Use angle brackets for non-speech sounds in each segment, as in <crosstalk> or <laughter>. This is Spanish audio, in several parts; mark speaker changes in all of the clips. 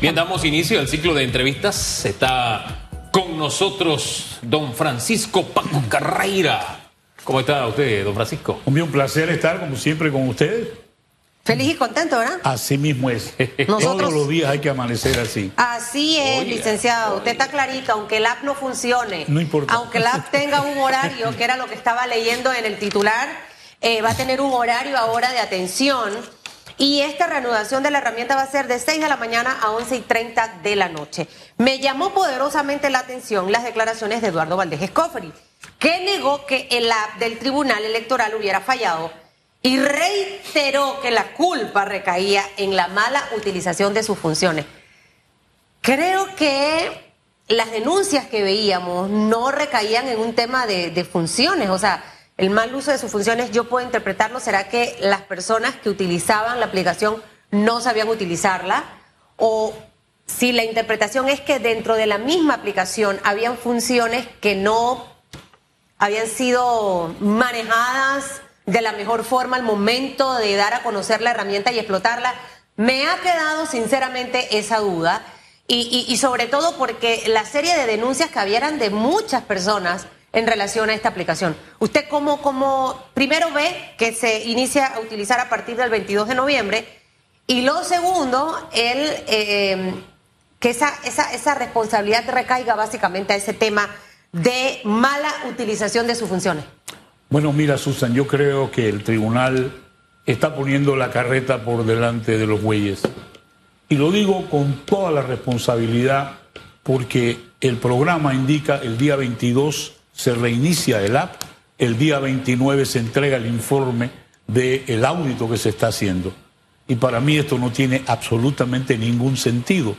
Speaker 1: Bien, damos inicio al ciclo de entrevistas. Está con nosotros don Francisco Paco Carreira. ¿Cómo está usted, don Francisco?
Speaker 2: Un placer estar, como siempre, con ustedes.
Speaker 3: Feliz y contento, ¿verdad?
Speaker 2: Así mismo es. <laughs> Todos los días hay que amanecer así.
Speaker 3: Así es, licenciado. Usted está clarito, aunque el app no funcione.
Speaker 2: No importa.
Speaker 3: Aunque el app <laughs> tenga un horario, que era lo que estaba leyendo en el titular, eh, va a tener un horario ahora de atención. Y esta reanudación de la herramienta va a ser de 6 de la mañana a 11 y 30 de la noche. Me llamó poderosamente la atención las declaraciones de Eduardo Valdés Escofri que negó que el app del Tribunal Electoral hubiera fallado y reiteró que la culpa recaía en la mala utilización de sus funciones. Creo que las denuncias que veíamos no recaían en un tema de, funciones, o sea, el mal uso de sus funciones yo puedo interpretarlo, será que las personas que utilizaban la aplicación no sabían utilizarla o si la interpretación es que dentro de la misma aplicación habían funciones que no habían sido manejadas de la mejor forma al momento de dar a conocer la herramienta y explotarla. Me ha quedado sinceramente esa duda. Y, sobre todo porque la serie de denuncias que habían de muchas personas en relación a esta aplicación. ¿Usted cómo, cómo primero ve que se inicia a utilizar a partir del 22 de noviembre y lo segundo, el, eh, que esa, esa, esa responsabilidad recaiga básicamente a ese tema de mala utilización de sus funciones?
Speaker 2: Bueno, mira, Susan, yo creo que el tribunal está poniendo la carreta por delante de los bueyes. Y lo digo con toda la responsabilidad porque el programa indica el día 22 se reinicia el app, el día 29 se entrega el informe del el audito que se está haciendo. Y para mí esto no tiene absolutamente ningún sentido.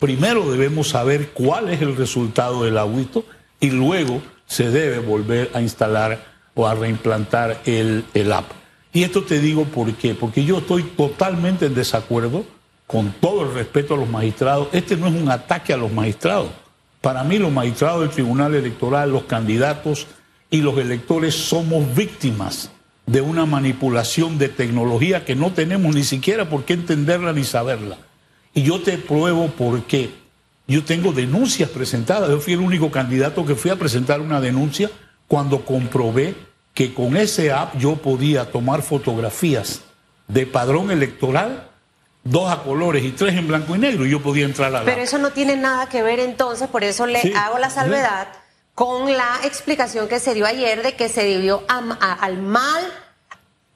Speaker 2: Primero debemos saber cuál es el resultado del audito y luego se debe volver a instalar o a reimplantar el, el app. Y esto te digo por qué, porque yo estoy totalmente en desacuerdo, con todo el respeto a los magistrados, este no es un ataque a los magistrados. Para mí los magistrados del Tribunal Electoral, los candidatos y los electores somos víctimas de una manipulación de tecnología que no tenemos ni siquiera por qué entenderla ni saberla. Y yo te pruebo por qué. Yo tengo denuncias presentadas. Yo fui el único candidato que fui a presentar una denuncia cuando comprobé que con ese app yo podía tomar fotografías de padrón electoral, dos a colores y tres en blanco y negro, y yo podía entrar a la.
Speaker 3: Pero eso no tiene nada que ver entonces, por eso le hago la salvedad con la explicación que se dio ayer de que se debió al mal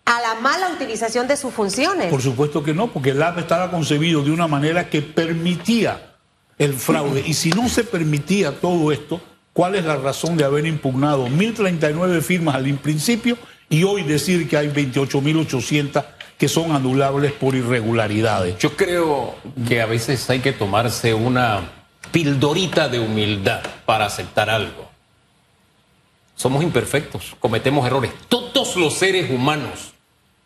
Speaker 3: a la mala utilización de sus funciones.
Speaker 2: Por supuesto que no, porque el app estaba concebido de una manera que permitía el fraude. Y si no se permitía todo esto, ¿cuál es la razón de haber impugnado 1.039 firmas al principio y hoy decir que hay 28.800 que son anulables por irregularidades?
Speaker 1: Yo creo que a veces hay que tomarse una pildorita de humildad para aceptar algo. Somos imperfectos, cometemos errores. Todos los seres humanos,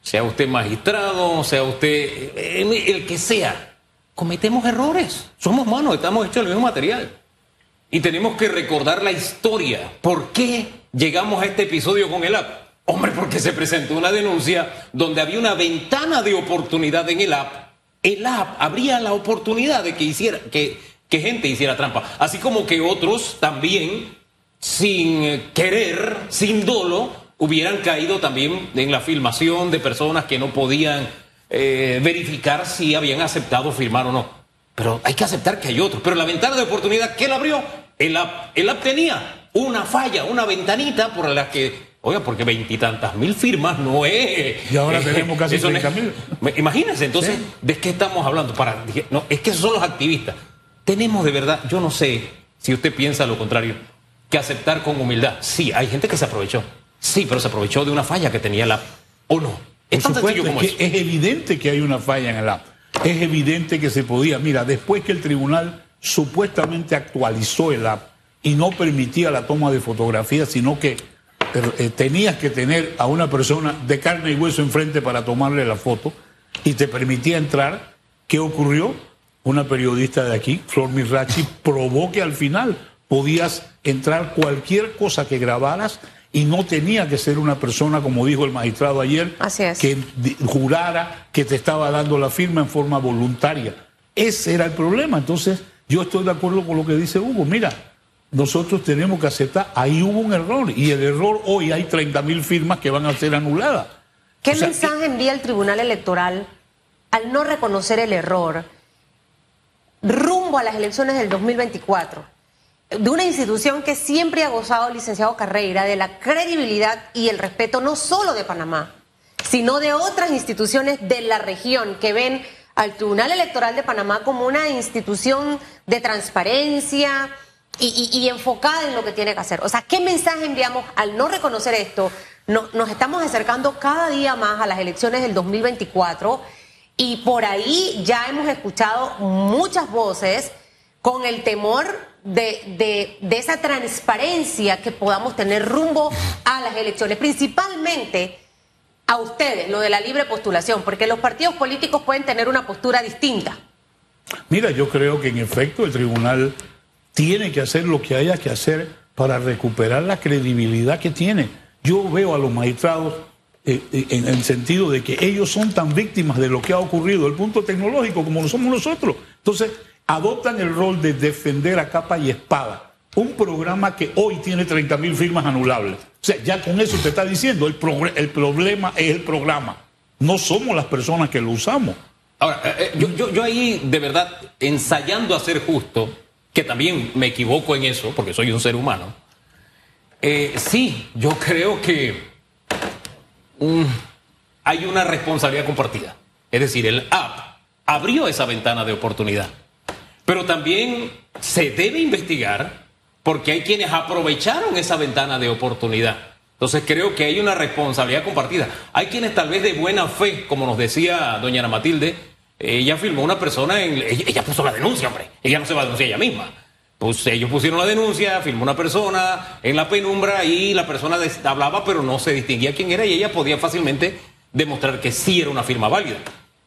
Speaker 1: sea usted magistrado, sea usted eh, el que sea, cometemos errores. Somos humanos, estamos hechos del mismo material. Y tenemos que recordar la historia. ¿Por qué llegamos a este episodio con el app? Hombre, porque se presentó una denuncia donde había una ventana de oportunidad en el app. El app abría la oportunidad de que hiciera, que, que gente hiciera trampa. Así como que otros también, sin querer, sin dolo, hubieran caído también en la filmación de personas que no podían eh, verificar si habían aceptado firmar o no. Pero hay que aceptar que hay otros. Pero la ventana de oportunidad, ¿qué la abrió? El app, el app tenía una falla, una ventanita por la que Oiga, porque veintitantas mil firmas no es.
Speaker 2: Y ahora tenemos casi treinta mil.
Speaker 1: Imagínense, entonces, ¿de qué estamos hablando? Para, no, es que esos son los activistas. Tenemos de verdad, yo no sé si usted piensa lo contrario, que aceptar con humildad. Sí, hay gente que se aprovechó. Sí, pero se aprovechó de una falla que tenía el app. ¿O no?
Speaker 2: Es es evidente que hay una falla en el app. Es evidente que se podía. Mira, después que el tribunal supuestamente actualizó el app y no permitía la toma de fotografías, sino que eh, tenías que tener a una persona de carne y hueso enfrente para tomarle la foto y te permitía entrar, ¿qué ocurrió? Una periodista de aquí, Flor Mirachi, <laughs> probó que al final podías entrar cualquier cosa que grabaras y no tenía que ser una persona, como dijo el magistrado ayer, que jurara que te estaba dando la firma en forma voluntaria. ese era el problema. Entonces, yo estoy de acuerdo con lo que dice Hugo. Mira, nosotros tenemos que aceptar, ahí hubo un error y el error hoy hay 30 mil firmas que van a ser anuladas.
Speaker 3: ¿Qué mensaje envía el Tribunal Electoral al no reconocer el error rumbo a las elecciones del 2024? De una institución que siempre ha gozado, licenciado Carreira, de la credibilidad y el respeto no solo de Panamá, sino de otras instituciones de la región que ven al Tribunal Electoral de Panamá como una institución de transparencia, y, enfocada en lo que tiene que hacer. O sea, ¿qué mensaje enviamos al no reconocer esto? nos estamos acercando cada día más a las elecciones del 2024 y por ahí ya hemos escuchado muchas voces con el temor de, de, esa transparencia que podamos tener rumbo a las elecciones, principalmente a ustedes, lo de la libre postulación, porque los partidos políticos pueden tener una postura distinta.
Speaker 2: Mira, yo creo que en efecto el tribunal tiene que hacer lo que haya que hacer para recuperar la credibilidad que tiene. Yo veo a los magistrados eh, eh, en el sentido de que ellos son tan víctimas de lo que ha ocurrido, el punto tecnológico, como lo somos nosotros. Entonces, adoptan el rol de defender a capa y espada un programa que hoy tiene 30 mil firmas anulables. O sea, ya con eso te está diciendo, el, problema es el programa. No somos las personas que lo usamos.
Speaker 1: Ahora, eh, yo, yo ahí, de verdad, ensayando a ser justo, que también me equivoco en eso, porque soy un ser humano, eh, sí, yo creo que mm, hay una responsabilidad compartida. Es decir, el app abrió esa ventana de oportunidad, pero también se debe investigar porque hay quienes aprovecharon esa ventana de oportunidad. Entonces creo que hay una responsabilidad compartida. Hay quienes tal vez de buena fe, como nos decía doña Ana Matilde, ella firmó una persona, en, ella, puso la denuncia, hombre. Ella no se va a denunciar ella misma. Pues ellos pusieron la denuncia, firmó una persona en la penumbra y la persona hablaba, pero no se distinguía quién era y ella podía fácilmente demostrar que sí era una firma válida.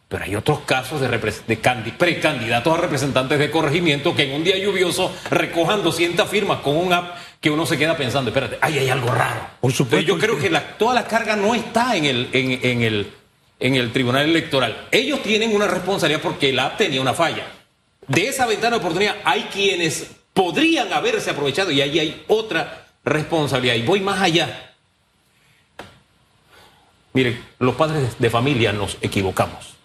Speaker 1: Pero hay otros casos de, de precandidatos a representantes de corregimiento que en un día lluvioso recojan 200 firmas con un app que uno se queda pensando, espérate, ahí hay algo raro. Por supuesto. yo creo que toda la carga no está en el, en el en el Tribunal Electoral. Ellos tienen una responsabilidad porque la tenía una falla. De esa ventana de oportunidad hay quienes podrían haberse aprovechado y ahí hay otra responsabilidad. Y voy más allá. Mire, los padres de familia nos equivocamos.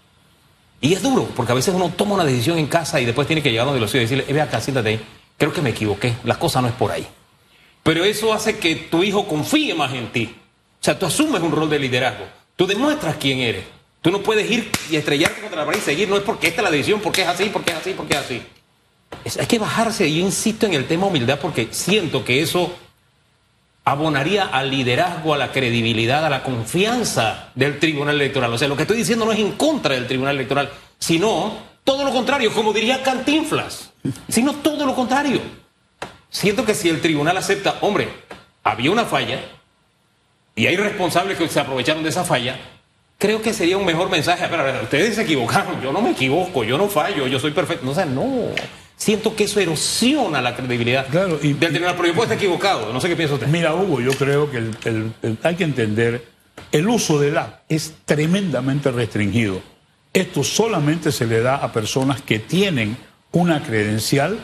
Speaker 1: Y es duro, porque a veces uno toma una decisión en casa y después tiene que llegar donde los hijos y decirle, eh, ve acá, siéntate ahí. Creo que me equivoqué, la cosa no es por ahí. Pero eso hace que tu hijo confíe más en ti. O sea, tú asumes un rol de liderazgo. Tú demuestras quién eres. Tú no puedes ir y estrellarte contra la pared y seguir. No es porque esta es la decisión, porque es así, porque es así, porque es así. hay que bajarse. Yo insisto en el tema humildad porque siento que eso abonaría al liderazgo, a la credibilidad, a la confianza del Tribunal Electoral. O sea, lo que estoy diciendo no es en contra del Tribunal Electoral, sino todo lo contrario, como diría Cantinflas, sino todo lo contrario. Siento que si el tribunal acepta, hombre, había una falla, y hay responsables que se aprovecharon de esa falla, creo que sería un mejor mensaje. Pero ustedes se equivocaron, yo no me equivoco, yo no fallo, yo soy perfecto. No, o sea, no. Siento que eso erosiona la credibilidad claro, y, del tribunal, pero yo puedo estar equivocado. No sé qué piensa usted.
Speaker 2: Mira, Hugo, yo creo que hay que entender, el uso del app es tremendamente restringido. Esto solamente se le da a personas que tienen una credencial.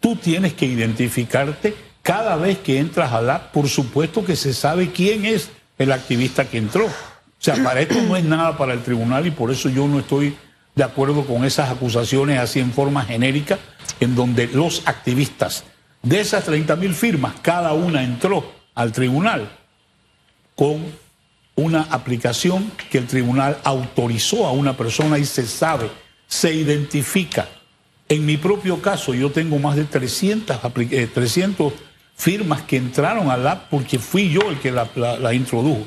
Speaker 2: Tú tienes que identificarte cada vez que entras al app. Por supuesto que se sabe quién es el activista que entró. O sea, para esto no es nada para el tribunal y por eso yo no estoy de acuerdo con esas acusaciones así en forma genérica, en donde los activistas de esas 30 mil firmas, cada una entró al tribunal con una aplicación que el tribunal autorizó a una persona y se sabe, se identifica. En mi propio caso, yo tengo más de 300, 300 firmas que entraron al app porque fui yo el que la, introdujo.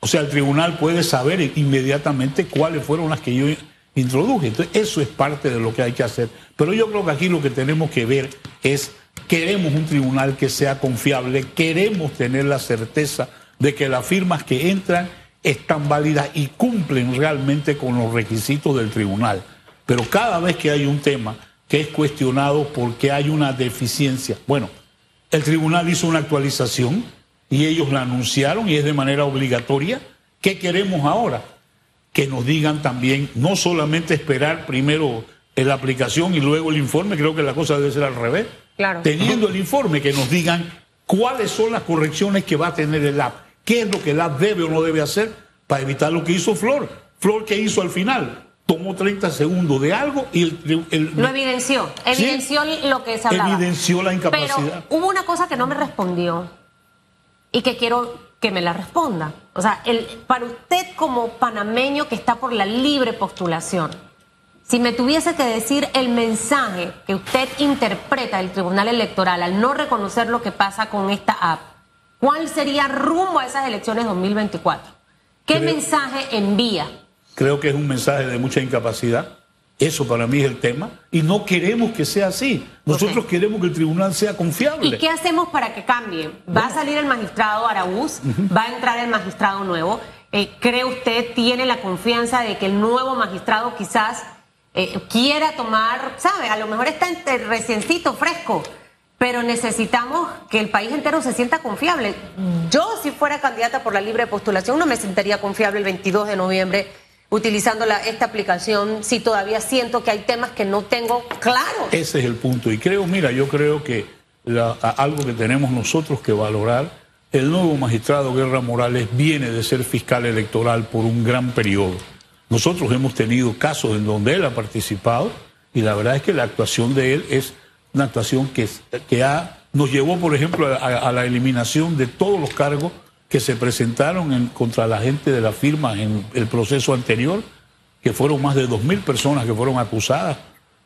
Speaker 2: O sea, el tribunal puede saber inmediatamente cuáles fueron las que yo introduje. Entonces, eso es parte de lo que hay que hacer. Pero yo creo que aquí lo que tenemos que ver es, queremos un tribunal que sea confiable, queremos tener la certeza de que las firmas que entran están válidas y cumplen realmente con los requisitos del tribunal. Pero cada vez que hay un tema que es cuestionado porque hay una deficiencia, bueno, el tribunal hizo una actualización y ellos la anunciaron y es de manera obligatoria. ¿Qué queremos ahora? Que nos digan también, no solamente esperar primero la aplicación y luego el informe, creo que la cosa debe ser al revés.
Speaker 3: Claro.
Speaker 2: Teniendo el informe que nos digan cuáles son las correcciones que va a tener el app, qué es lo que el app debe o no debe hacer para evitar lo que hizo Flor. Flor, ¿qué hizo al final? Tomó 30 segundos de algo y el... el-
Speaker 3: Lo evidenció, evidenció lo que se hablaba.
Speaker 2: Evidenció la incapacidad.
Speaker 3: Pero hubo una cosa que no me respondió y que quiero que me la responda. O sea, el, para usted como panameño que está por la libre postulación, si me tuviese que decir el mensaje que usted interpreta del Tribunal Electoral al no reconocer lo que pasa con esta app, ¿cuál sería rumbo a esas elecciones 2024? ¿Qué
Speaker 2: Creo-
Speaker 3: mensaje envía?
Speaker 2: Creo que es un mensaje de mucha incapacidad. Eso para mí es el tema. Y no queremos que sea así. Nosotros queremos que el tribunal sea confiable.
Speaker 3: ¿Y qué hacemos para que cambie? ¿Va a salir el magistrado Araúz? ¿Va a entrar el magistrado nuevo? Eh, ¿Cree usted, tiene la confianza de que el nuevo magistrado quizás eh, quiera tomar, sabe, a lo mejor está en- reciencito, fresco, pero necesitamos que el país entero se sienta confiable. Yo, si fuera candidata por la libre postulación, no me sentiría confiable el 22 de noviembre utilizando la- esta aplicación si todavía siento que hay temas que no tengo claros.
Speaker 2: Ese es el punto. Y creo, mira, yo creo que la- algo que tenemos nosotros que valorar, el nuevo magistrado Guerra Morales viene de ser fiscal electoral por un gran periodo. Nosotros hemos tenido casos en donde él ha participado y la verdad es que la actuación de él es una actuación que, que ha, nos llevó, por ejemplo, a, a la eliminación de todos los cargos que se presentaron en- contra la gente de la firma en el proceso anterior, que fueron más de 2.000 personas que fueron acusadas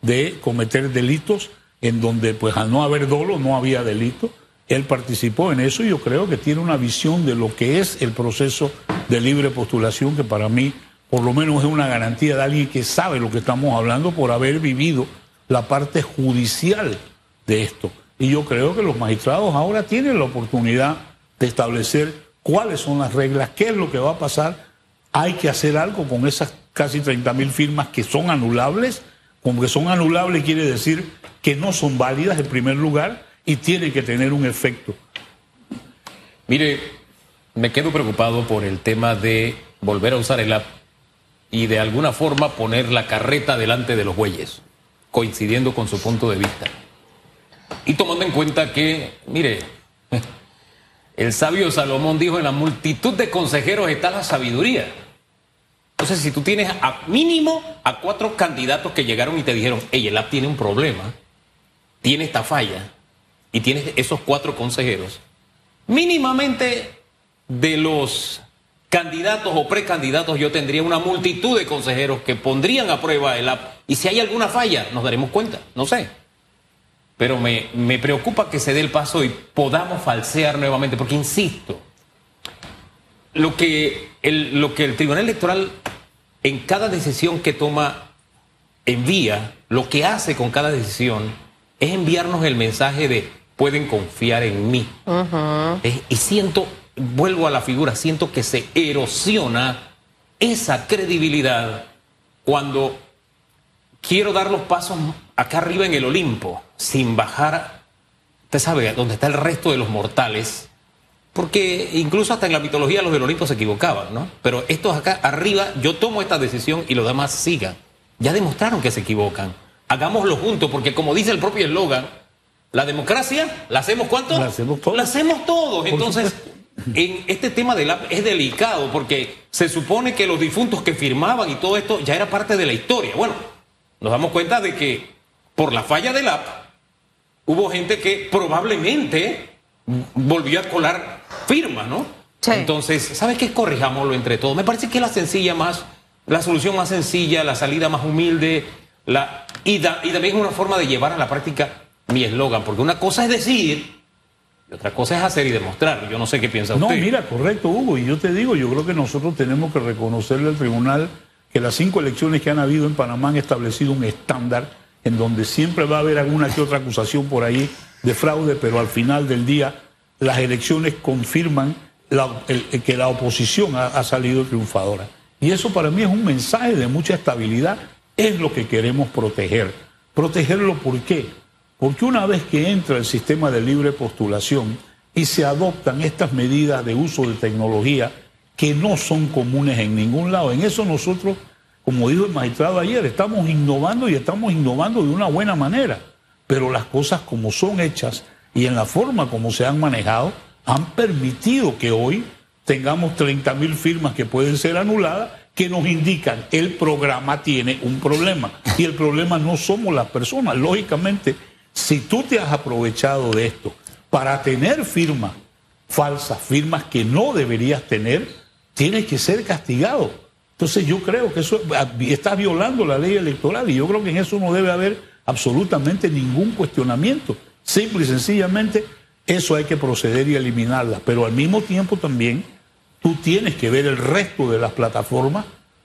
Speaker 2: de cometer delitos en donde pues al no haber dolo no había delito. Él participó en eso y yo creo que tiene una visión de lo que es el proceso de libre postulación que para mí por lo menos es una garantía de alguien que sabe lo que estamos hablando por haber vivido la parte judicial de esto. Y yo creo que los magistrados ahora tienen la oportunidad de establecer cuáles son las reglas, qué es lo que va a pasar. Hay que hacer algo con esas casi 30 mil firmas que son anulables. Como que son anulables quiere decir que no son válidas en primer lugar y tienen que tener un efecto.
Speaker 1: Mire, me quedo preocupado por el tema de volver a usar el app y de alguna forma poner la carreta delante de los bueyes, coincidiendo con su punto de vista. Y tomando en cuenta que, mire, el sabio Salomón dijo, en la multitud de consejeros está la sabiduría. Entonces, si tú tienes a mínimo a cuatro candidatos que llegaron y te dijeron, hey, el app tiene un problema, tiene esta falla, y tienes esos cuatro consejeros, mínimamente de los candidatos o precandidatos yo tendría una multitud de consejeros que pondrían a prueba el app y si hay alguna falla nos daremos cuenta, no sé. Pero me, me preocupa que se dé el paso y podamos falsear nuevamente, porque insisto, lo que el, lo que el Tribunal Electoral en cada decisión que toma envía, lo que hace con cada decisión es enviarnos el mensaje de pueden confiar en mí. Eh, Y siento, vuelvo a la figura, siento que se erosiona esa credibilidad cuando quiero dar los pasos acá arriba en el Olimpo, sin bajar, usted sabe, donde está el resto de los mortales, porque incluso hasta en la mitología los del Olimpo se equivocaban, ¿no? Pero estos acá arriba, yo tomo esta decisión y los demás sigan. Ya demostraron que se equivocan. Hagámoslo juntos, porque como dice el propio eslogan, la democracia, ¿la hacemos cuánto?
Speaker 2: La hacemos todos.
Speaker 1: La hacemos todos. Entonces, en este tema del app es delicado porque se supone que los difuntos que firmaban y todo esto ya era parte de la historia. Bueno, nos damos cuenta de que por la falla del app hubo gente que probablemente volvió a colar firmas, ¿no?
Speaker 3: Sí.
Speaker 1: Entonces, ¿sabes qué? Corrijámoslo entre todos. Me parece que es la sencilla más, la solución más sencilla, la salida más humilde, la, y, da- y también es una forma de llevar a la práctica mi eslogan, porque una cosa es decir y otra cosa es hacer y demostrar. Yo no sé qué piensa
Speaker 2: No,
Speaker 1: usted.
Speaker 2: mira, correcto, Hugo. Y yo te digo, yo creo que nosotros tenemos que reconocerle al tribunal que las cinco elecciones que han habido en Panamá han establecido un estándar en donde siempre va a haber alguna que otra acusación por ahí de fraude, pero al final del día las elecciones confirman que la oposición ha, ha salido triunfadora. Y eso para mí es un mensaje de mucha estabilidad, es lo que queremos proteger. ¿Protegerlo por qué? Porque una vez que entra el sistema de libre postulación y se adoptan estas medidas de uso de tecnología que no son comunes en ningún lado, en eso nosotros como dijo el magistrado ayer, estamos innovando y estamos innovando de una buena manera, pero las cosas como son hechas y en la forma como se han manejado han permitido que hoy tengamos 30 mil firmas que pueden ser anuladas que nos indican el programa tiene un problema y el problema no somos las personas. Lógicamente, si tú te has aprovechado de esto para tener firmas falsas, firmas que no deberías tener, tienes que ser castigado. Entonces yo creo que eso está violando la ley electoral y yo creo que en eso no debe haber absolutamente ningún cuestionamiento. Simple y sencillamente eso hay que proceder y eliminarla. Pero al mismo tiempo también tú tienes que ver el resto de las plataformas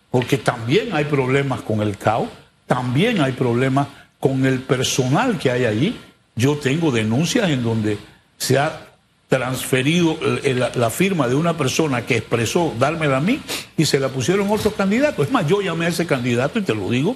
Speaker 2: porque también hay problemas con el CAO, también hay problemas con el personal que hay allí. Yo tengo denuncias en donde se ha transferido la, firma de una persona que expresó dármela a mí y se la pusieron otros candidatos. Es más, yo llamé a ese candidato y te lo digo,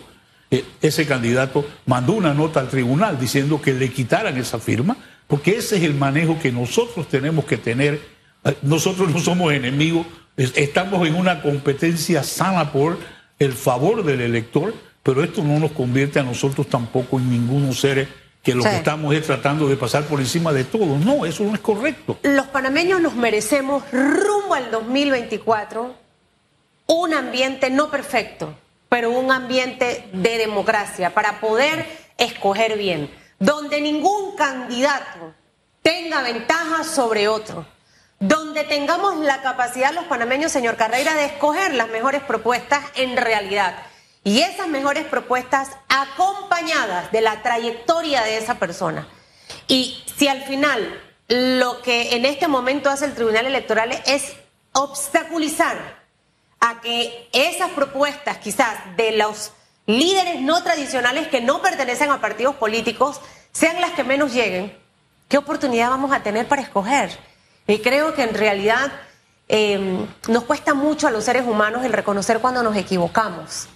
Speaker 2: eh, ese candidato mandó una nota al tribunal diciendo que le quitaran esa firma, porque ese es el manejo que nosotros tenemos que tener. Eh, nosotros no somos enemigos, estamos en una competencia sana por el favor del elector, pero esto no nos convierte a nosotros tampoco en ningunos seres que lo que estamos es tratando de pasar por encima de todo. No, eso no es correcto.
Speaker 3: Los panameños nos merecemos rumbo al 2024 un ambiente no perfecto, pero un ambiente de democracia para poder escoger bien, donde ningún candidato tenga ventaja sobre otro, donde tengamos la capacidad los panameños, señor Carreira, de escoger las mejores propuestas en realidad y esas mejores propuestas acompañadas de la trayectoria de esa persona. Y si al final lo que en este momento hace el Tribunal Electoral es obstaculizar a que esas propuestas quizás de los líderes no tradicionales que no pertenecen a partidos políticos sean las que menos lleguen, ¿qué oportunidad vamos a tener para escoger? Y creo que en realidad eh, nos cuesta mucho a los seres humanos el reconocer cuando nos equivocamos.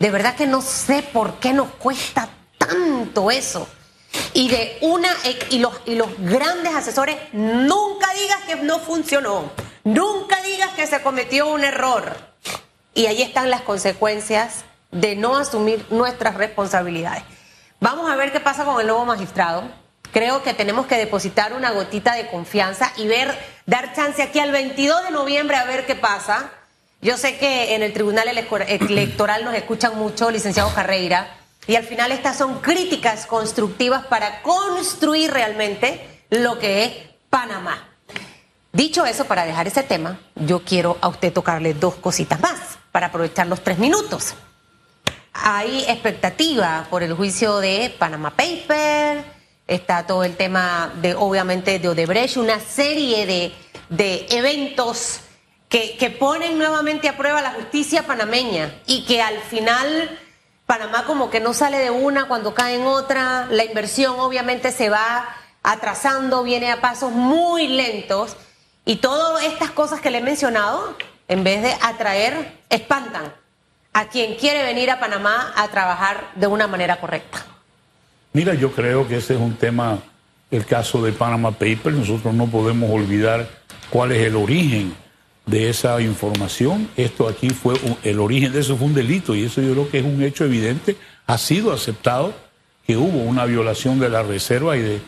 Speaker 3: De verdad que no sé por qué nos cuesta tanto eso. Y de una y los, y los grandes asesores, nunca digas que no funcionó, nunca digas que se cometió un error. Y ahí están las consecuencias de no asumir nuestras responsabilidades. Vamos a ver qué pasa con el nuevo magistrado. Creo que tenemos que depositar una gotita de confianza y ver, dar chance aquí al 22 de noviembre a ver qué pasa yo sé que en el Tribunal Electoral nos escuchan mucho, licenciado Carreira, y al final estas son críticas constructivas para construir realmente lo que es Panamá. Dicho eso, para dejar ese tema, yo quiero a usted tocarle dos cositas más para aprovechar los tres minutos. Hay expectativa por el juicio de Panama Paper, está todo el tema de, obviamente, de Odebrecht, una serie de, de eventos que, ponen nuevamente a prueba la justicia panameña y que al final Panamá como que no sale de una cuando cae en otra, la inversión obviamente se va atrasando, viene a pasos muy lentos y todas estas cosas que le he mencionado, en vez de atraer, espantan a quien quiere venir a Panamá a trabajar de una manera correcta.
Speaker 2: Mira, yo creo que ese es un tema, el caso de Panama Papers, nosotros no podemos olvidar cuál es el origen de esa información. Esto aquí fue, el origen de eso fue un delito y eso yo creo que es un hecho evidente. Ha sido aceptado que hubo una violación de la reserva y de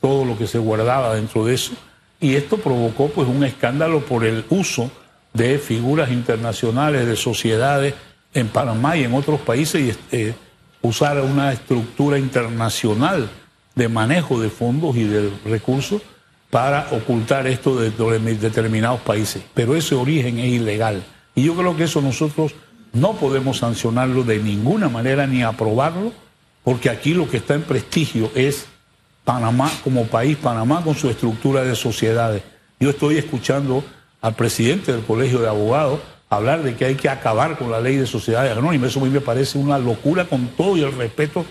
Speaker 2: todo lo que se guardaba dentro de eso. Y esto provocó pues un escándalo por el uso de figuras internacionales, de sociedades en Panamá y en otros países y eh, usar una estructura internacional de manejo de fondos y de recursos para ocultar esto de, determinados países. Pero ese origen es ilegal. Y yo creo que eso nosotros no podemos sancionarlo de ninguna manera ni aprobarlo, porque aquí lo que está en prestigio es Panamá como país, Panamá con su estructura de sociedades. Yo estoy escuchando al presidente del Colegio de Abogados hablar de que hay que acabar con la ley de sociedades anónimas. Eso a mí me parece una locura con todo y el respeto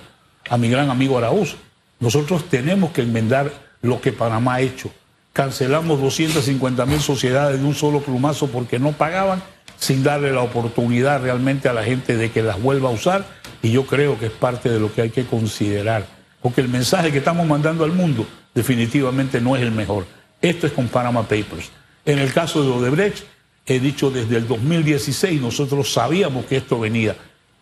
Speaker 2: a mi gran amigo Araúz. Nosotros tenemos que enmendar lo que Panamá ha hecho. Cancelamos 250 mil sociedades de un solo plumazo porque no pagaban sin darle la oportunidad realmente a la gente de que las vuelva a usar y yo creo que es parte de lo que hay que considerar. Porque el mensaje que estamos mandando al mundo definitivamente no es el mejor. Esto es con Panama Papers. En el caso de Odebrecht, he dicho desde el 2016, nosotros sabíamos que esto venía.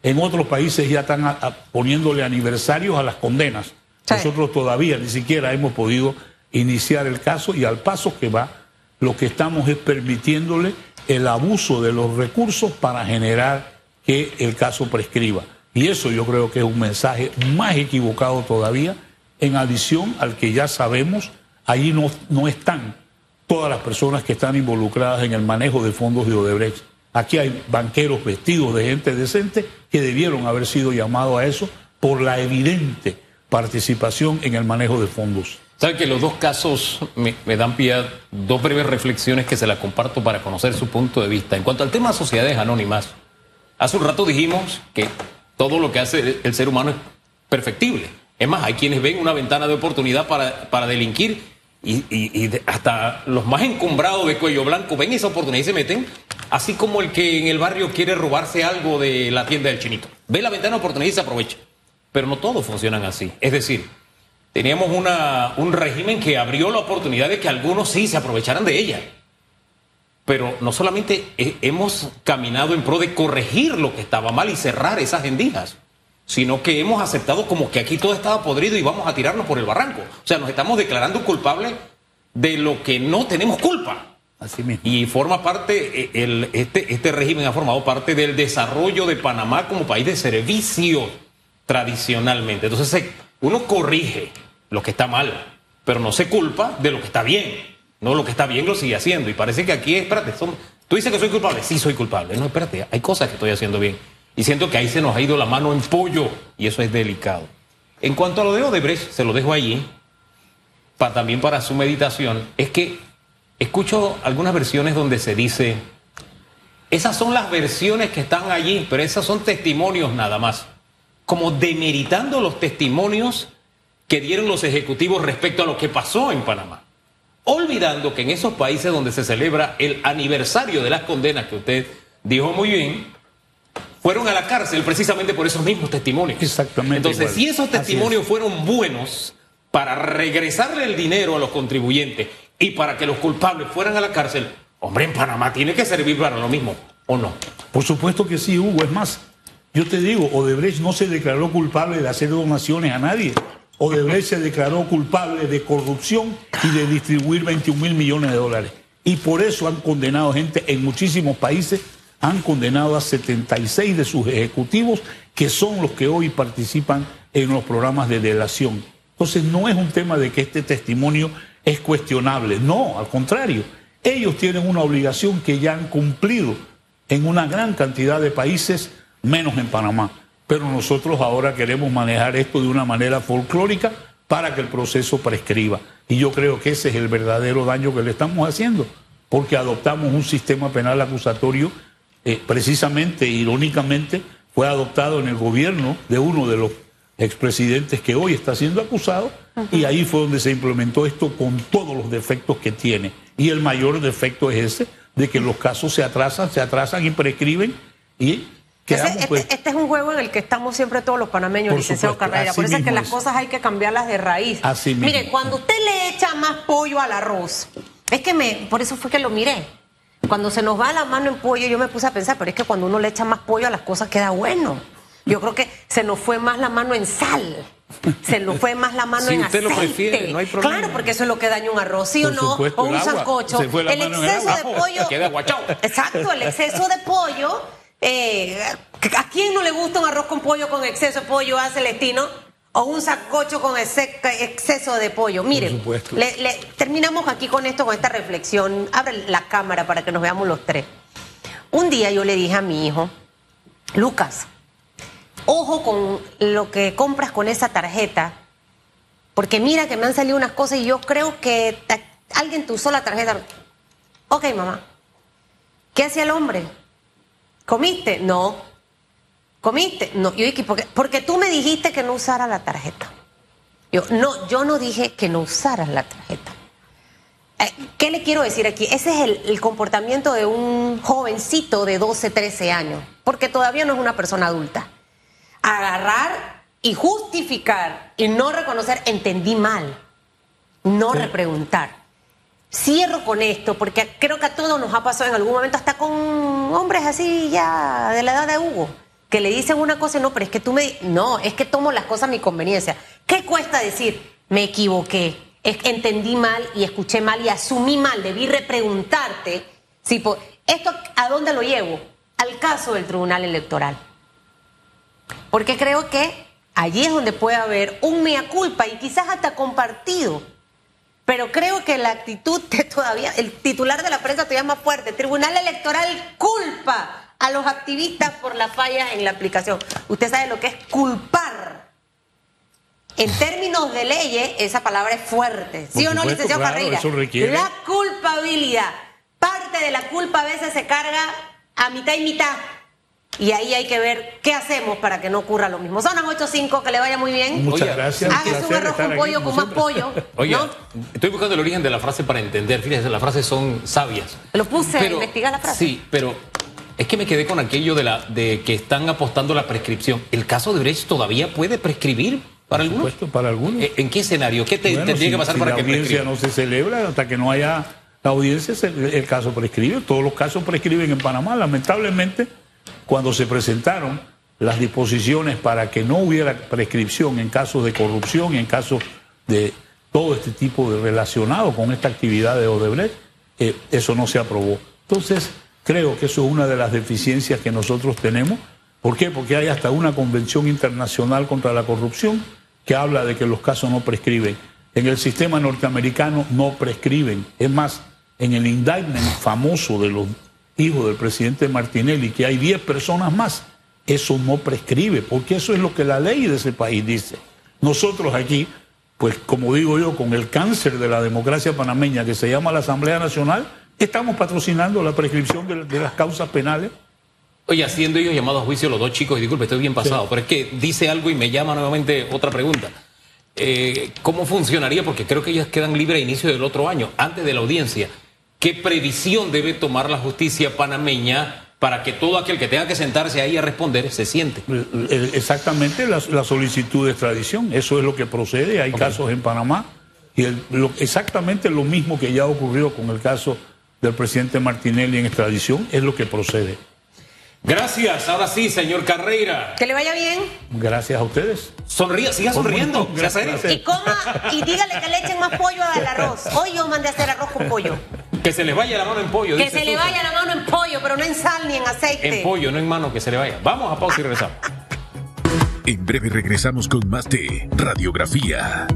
Speaker 2: En otros países ya están poniéndole aniversarios a las condenas. Nosotros todavía ni siquiera hemos podido iniciar el caso y al paso que va, lo que estamos es permitiéndole el abuso de los recursos para generar que el caso prescriba. Y eso yo creo que es un mensaje más equivocado todavía, en adición al que ya sabemos, ahí no, no están todas las personas que están involucradas en el manejo de fondos de Odebrecht. Aquí hay banqueros vestidos de gente decente que debieron haber sido llamados a eso por la evidente participación en el manejo de fondos.
Speaker 1: Sabe que los dos casos me, dan pie a dos breves reflexiones que se las comparto para conocer su punto de vista. En cuanto al tema sociedades anónimas, hace un rato dijimos que todo lo que hace el ser humano es perfectible. Es más, hay quienes ven una ventana de oportunidad para, para delinquir y, y- de- hasta los más encumbrados de cuello blanco ven esa oportunidad y se meten, así como el que en el barrio quiere robarse algo de la tienda del chinito. Ve la ventana de oportunidad y se aprovecha. Pero no todos funcionan así. Es decir, teníamos una, un régimen que abrió la oportunidad de que algunos sí se aprovecharan de ella. Pero no solamente he- hemos caminado en pro de corregir lo que estaba mal y cerrar esas endijas, sino que hemos aceptado como que aquí todo estaba podrido y vamos a tirarnos por el barranco. O sea, nos estamos declarando culpables de lo que no tenemos culpa.
Speaker 2: Así mismo.
Speaker 1: Y forma parte, eh, el, este, este régimen ha formado parte del desarrollo de Panamá como país de servicio tradicionalmente. Entonces, uno corrige lo que está mal, pero no se culpa de lo que está bien. No, lo que está bien lo sigue haciendo. Y parece que aquí, espérate, son- tú dices que soy culpable. Sí, soy culpable. No, espérate, hay cosas que estoy haciendo bien. Y siento que ahí se nos ha ido la mano en pollo y eso es delicado. En cuanto a lo de Odebrecht, se lo dejo allí, pa- también para su meditación, es que escucho algunas versiones donde se dice, esas son las versiones que están allí, pero esas son testimonios nada más, como demeritando los testimonios que dieron los ejecutivos respecto a lo que pasó en Panamá. Olvidando que en esos países donde se celebra el aniversario de las condenas que usted dijo muy bien, fueron a la cárcel precisamente por esos mismos testimonios.
Speaker 2: Exactamente
Speaker 1: Entonces,
Speaker 2: igual.
Speaker 1: si esos
Speaker 2: es.
Speaker 1: testimonios fueron buenos para regresarle el dinero a los contribuyentes y para que los culpables fueran a la cárcel, hombre, en Panamá tiene que servir para lo mismo, ¿o no?
Speaker 2: Por supuesto que sí, Hugo. Es más, yo te digo, Odebrecht no se declaró culpable de hacer donaciones a nadie. Odebrecht se declaró culpable de corrupción y de distribuir 21 mil millones de dólares. Y por eso han condenado gente en muchísimos países, han condenado a 76 de sus ejecutivos, que son los que hoy participan en los programas de delación. Entonces no es un tema de que este testimonio es cuestionable, no, al contrario. Ellos tienen una obligación que ya han cumplido en una gran cantidad de países, menos en Panamá. Pero nosotros ahora queremos manejar esto de una manera folclórica para que el proceso prescriba. Y yo creo que ese es el verdadero daño que le estamos haciendo, porque adoptamos un sistema penal acusatorio, eh, precisamente, irónicamente, fue adoptado en el gobierno de uno de los expresidentes que hoy está siendo acusado, y ahí fue donde se implementó esto con todos los defectos que tiene. Y el mayor defecto es ese, de que los casos se atrasan, se atrasan y prescriben, y quedamos
Speaker 3: este,
Speaker 2: pues...
Speaker 3: este es un juego en el que estamos siempre todos los panameños,
Speaker 2: Por
Speaker 3: licenciado
Speaker 2: supuesto,
Speaker 3: Carrera. Por eso es que las
Speaker 2: es.
Speaker 3: cosas hay que cambiarlas de raíz.
Speaker 2: Así mismo.
Speaker 3: Mire, cuando usted le echa más pollo al arroz, es que me, por eso fue que lo miré. Cuando se nos va la mano en pollo, yo me puse a pensar, pero es que cuando uno le echa más pollo a las cosas queda bueno. Yo creo que se nos fue más la mano en sal. Se nos fue más la mano
Speaker 1: Si
Speaker 3: en
Speaker 1: usted lo
Speaker 3: aceite.
Speaker 1: prefiere, no hay problema.
Speaker 3: Claro, porque eso es lo que daña un arroz, ¿sí o no?
Speaker 2: supuesto,
Speaker 3: o un sancocho. El exceso de pollo. <laughs>
Speaker 1: Queda guachao.
Speaker 3: Exacto, el exceso de pollo. Eh, ¿A quién no le gusta un arroz con pollo con exceso de pollo a Celestino? O un sacocho con exceso de pollo. Mire,
Speaker 2: supuesto.
Speaker 3: le- le- terminamos aquí con esto, con esta reflexión. Abre la cámara para que nos veamos los tres. Un día yo le dije a mi hijo, Lucas, ojo con lo que compras con esa tarjeta, porque mira que me han salido unas cosas y yo creo que alguien te usó la tarjeta. Ok, mamá. ¿Qué hacía el hombre? ¿Comiste? No. ¿Comiste? No. Yo dije, ¿por qué? Porque tú me dijiste que no usara la tarjeta. Yo, no, yo no dije que no usaras la tarjeta. Eh, ¿Qué le quiero decir aquí? Ese es el, el comportamiento de un jovencito de 12, 13 años, porque todavía no es una persona adulta. Agarrar y justificar y no reconocer, entendí mal, no repreguntar. Cierro con esto, porque creo que a todos nos ha pasado en algún momento, hasta con hombres así ya de la edad de Hugo, que le dicen una cosa y no, pero es que tú me... No, es que tomo las cosas a mi conveniencia. ¿Qué cuesta decir, me equivoqué, entendí mal y escuché mal y asumí mal, debí repreguntarte si... ¿Esto a dónde lo llevo? Al caso del Tribunal Electoral. Porque creo que allí es donde puede haber un mea culpa y quizás hasta compartido. Pero creo que la actitud de todavía, el titular de la prensa todavía más fuerte, Tribunal Electoral culpa a los activistas por la falla en la aplicación. Usted sabe lo que es culpar. En términos de leyes, esa palabra es fuerte. ¿Sí o no, licenciado Carreira? La culpabilidad. Parte de la culpa a veces se carga a mitad y mitad. Y ahí hay que ver qué hacemos para que no ocurra lo mismo. Son las 8.5, que le vaya muy bien.
Speaker 2: Muchas gracias.
Speaker 3: Hágase un arroz con pollo con más pollo. <laughs>
Speaker 1: Oye, estoy buscando el origen de la frase para entender. Fíjense, las frases son sabias.
Speaker 3: Lo puse a investigar la frase.
Speaker 1: Sí, pero es que me quedé con aquello de, la, de que están apostando la prescripción. ¿El caso de Brecht todavía puede prescribir para Por algunos?
Speaker 2: Supuesto, para algunos.
Speaker 1: ¿E, ¿En qué escenario? ¿Qué tendría que pasar para que
Speaker 2: prescriba? La audiencia no se celebra hasta que no haya la audiencia, el, caso prescribe. Todos los casos prescriben en Panamá. Lamentablemente, cuando se presentaron las disposiciones para que no hubiera prescripción en casos de corrupción y en casos de todo este tipo de relacionado con esta actividad de Odebrecht, eh, eso no se aprobó. Entonces, Creo que eso es una de las deficiencias que nosotros tenemos. ¿Por qué? Porque hay hasta una convención internacional contra la corrupción que habla de que los casos no prescriben. En el sistema norteamericano no prescriben. Es más, en el indictment famoso de los hijos del presidente Martinelli, que hay 10 personas más, eso no prescribe, porque eso es lo que la ley de ese país dice. Nosotros aquí, pues como digo yo, con el cáncer de la democracia panameña que se llama la Asamblea Nacional, Estamos patrocinando la prescripción de, las causas penales.
Speaker 1: Oye, haciendo ellos llamados a juicio los dos chicos, y disculpe, estoy bien pasado, pero es que dice algo y me llama nuevamente otra pregunta. Eh, ¿Cómo funcionaría? Porque creo que ellos quedan libres a inicio del otro año, antes de la audiencia. ¿Qué previsión debe tomar la justicia panameña para que todo aquel que tenga que sentarse ahí a responder se siente?
Speaker 2: Exactamente la, solicitud de extradición, eso es lo que procede. Hay casos en Panamá y exactamente lo mismo que ya ocurrió con el caso del presidente Martinelli en extradición es lo que procede.
Speaker 1: Gracias, ahora sí, señor Carreira.
Speaker 3: Que le vaya bien.
Speaker 2: Gracias a ustedes.
Speaker 1: Sonría, siga sonriendo.
Speaker 3: Gracias. Y coma, y dígale que le echen más pollo al arroz. Hoy yo mandé a hacer arroz con pollo.
Speaker 1: Que se le vaya la mano en pollo.
Speaker 3: Que se le vaya la mano en pollo, pero no en sal ni en aceite.
Speaker 1: En pollo, no en mano, que se le vaya. Vamos a pausa y regresamos.
Speaker 4: En breve regresamos con más de Radiografía.